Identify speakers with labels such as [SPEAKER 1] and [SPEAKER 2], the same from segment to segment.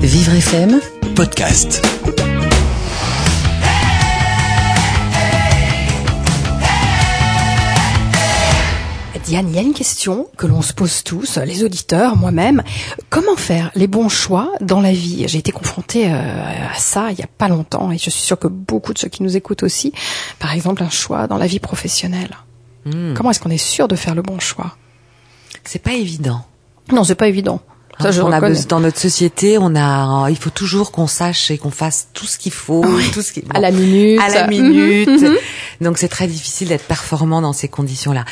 [SPEAKER 1] Vivre FM
[SPEAKER 2] podcast.
[SPEAKER 3] Diane, il y a une question que l'on se pose tous, les auditeurs, moi-même. Comment faire les bons choix dans la vie? J'ai été confrontée euh, à ça il n'y a pas longtemps et je suis sûre que beaucoup de ceux qui nous écoutent aussi. Par exemple, un choix dans la vie professionnelle.
[SPEAKER 4] Hmm.
[SPEAKER 3] Comment est-ce qu'on est sûr de faire le bon choix?
[SPEAKER 4] C'est pas évident.
[SPEAKER 3] Non, c'est pas évident. Ça, je
[SPEAKER 4] on a besoin- dans notre société, on a, il faut toujours qu'on sache et qu'on fasse tout ce qu'il faut, tout ce qui,
[SPEAKER 3] À la minute.
[SPEAKER 4] à la
[SPEAKER 3] Mhm,
[SPEAKER 4] minute.
[SPEAKER 3] mhm.
[SPEAKER 4] Donc c'est très difficile d'être performant dans ces conditions-là.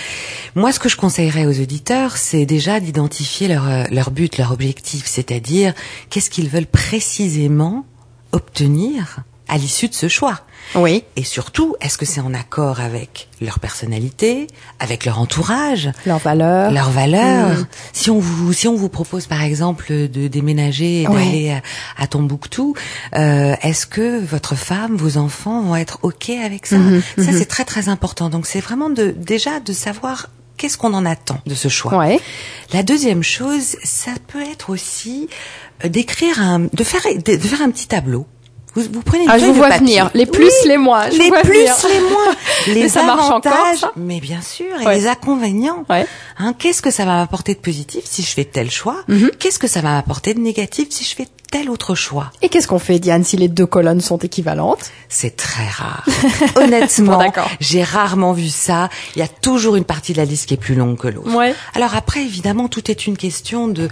[SPEAKER 4] Moi, ce que je conseillerais aux auditeurs, c'est déjà d'identifier leur euh, leur but, leur objectif, c'est-à-dire qu'est-ce qu'ils veulent précisément obtenir à l'issue de ce choix.
[SPEAKER 3] Oui.
[SPEAKER 4] Et surtout, est-ce que c'est en accord avec leur personnalité, avec leur entourage,
[SPEAKER 3] Leurs valeurs.
[SPEAKER 4] leurs valeurs.
[SPEAKER 3] Mm.
[SPEAKER 4] Si on vous si on vous propose par exemple de déménager et
[SPEAKER 3] Ouais.
[SPEAKER 4] d'aller à, à Tombouctou, euh, est-ce que votre femme, vos enfants vont être ok avec ça
[SPEAKER 3] Mhm,
[SPEAKER 4] Ça
[SPEAKER 3] mhm.
[SPEAKER 4] c'est très très important. Donc c'est vraiment de déjà de savoir qu'est-ce qu'on en attend de ce choix.
[SPEAKER 3] Ouais.
[SPEAKER 4] La deuxième chose, ça peut être aussi euh, d'écrire un de faire de faire un petit tableau. Vous, vous prenez une
[SPEAKER 3] Ah, je vous
[SPEAKER 4] de
[SPEAKER 3] vois
[SPEAKER 4] papier.
[SPEAKER 3] venir. Les plus, les moins. Je
[SPEAKER 4] les plus,
[SPEAKER 3] venir.
[SPEAKER 4] les moins, les
[SPEAKER 3] Mais ça marche encore, ça
[SPEAKER 4] mais bien sûr, et
[SPEAKER 3] Ouais.
[SPEAKER 4] les inconvénients.
[SPEAKER 3] Ouais.
[SPEAKER 4] Hein, qu'est-ce que ça va m'apporter de positif si je fais tel choix
[SPEAKER 3] Mhm.
[SPEAKER 4] Qu'est-ce que ça va m'apporter de négatif si je fais tel autre choix
[SPEAKER 3] Et qu'est-ce qu'on fait, Diane, si les deux colonnes sont équivalentes?
[SPEAKER 4] C'est très rare. Honnêtement,
[SPEAKER 3] Bon, d'accord.
[SPEAKER 4] j'ai rarement vu ça. Il y a toujours une partie de la liste qui est plus longue que l'autre.
[SPEAKER 3] Ouais.
[SPEAKER 4] Alors après, évidemment, tout est une question de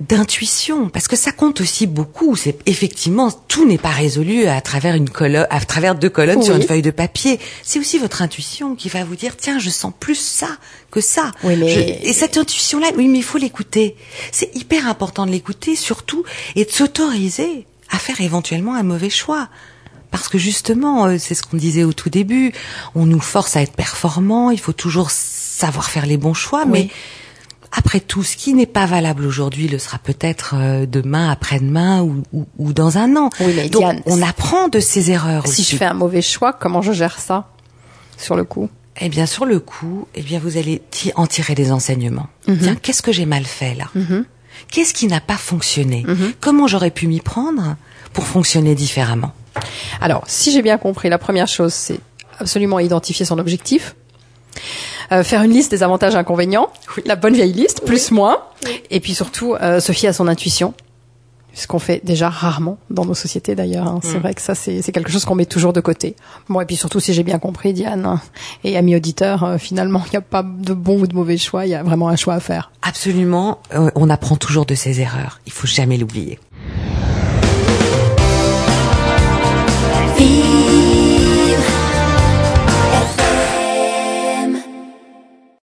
[SPEAKER 4] d'intuition parce que ça compte aussi beaucoup. C'est effectivement tout n'est pas résolu à travers une colonne à travers deux colonnes sur une feuille de papier. C'est aussi votre intuition qui va vous dire tiens je sens plus ça que ça.
[SPEAKER 3] Oui, mais-
[SPEAKER 4] Je- et cette intuition là oui mais il faut l'écouter. C'est hyper important de l'écouter surtout et de s'autoriser à faire éventuellement un mauvais choix. Parce que justement, euh, c'est ce qu'on disait au tout début, on nous force à être performants, il faut toujours savoir faire les bons choix, mais. Après tout, ce qui n'est pas valable aujourd'hui le sera peut-être euh, demain, après-demain ou, ou, ou dans un an.
[SPEAKER 3] Oui, mais
[SPEAKER 4] Donc,
[SPEAKER 3] Diane,
[SPEAKER 4] on apprend de ses erreurs
[SPEAKER 3] Si
[SPEAKER 4] aussi.
[SPEAKER 3] je fais un mauvais choix, comment je gère ça sur le coup?
[SPEAKER 4] Eh bien, sur le coup, eh bien, vous allez en tirer des enseignements. Tiens, qu'est-ce que j'ai mal fait là? Qu'est-ce qui n'a pas fonctionné? Comment j'aurais pu m'y prendre pour fonctionner différemment?
[SPEAKER 3] Alors, si j'ai bien compris, la première chose, c'est absolument identifier son objectif, euh, faire une liste des avantages et inconvénients, la bonne vieille liste, plus moins, et puis surtout euh, se fier à son intuition, ce qu'on fait déjà rarement dans nos sociétés d'ailleurs. hein. C'est vrai que ça, c'est c'est quelque chose qu'on met toujours de côté. Bon, et puis surtout, si j'ai bien compris, Diane hein, et amis auditeurs, euh, finalement, il n'y a pas de bon ou de mauvais choix, il y a vraiment un choix à faire.
[SPEAKER 4] Absolument, euh, on apprend toujours de ses erreurs. Il faut jamais l'oublier.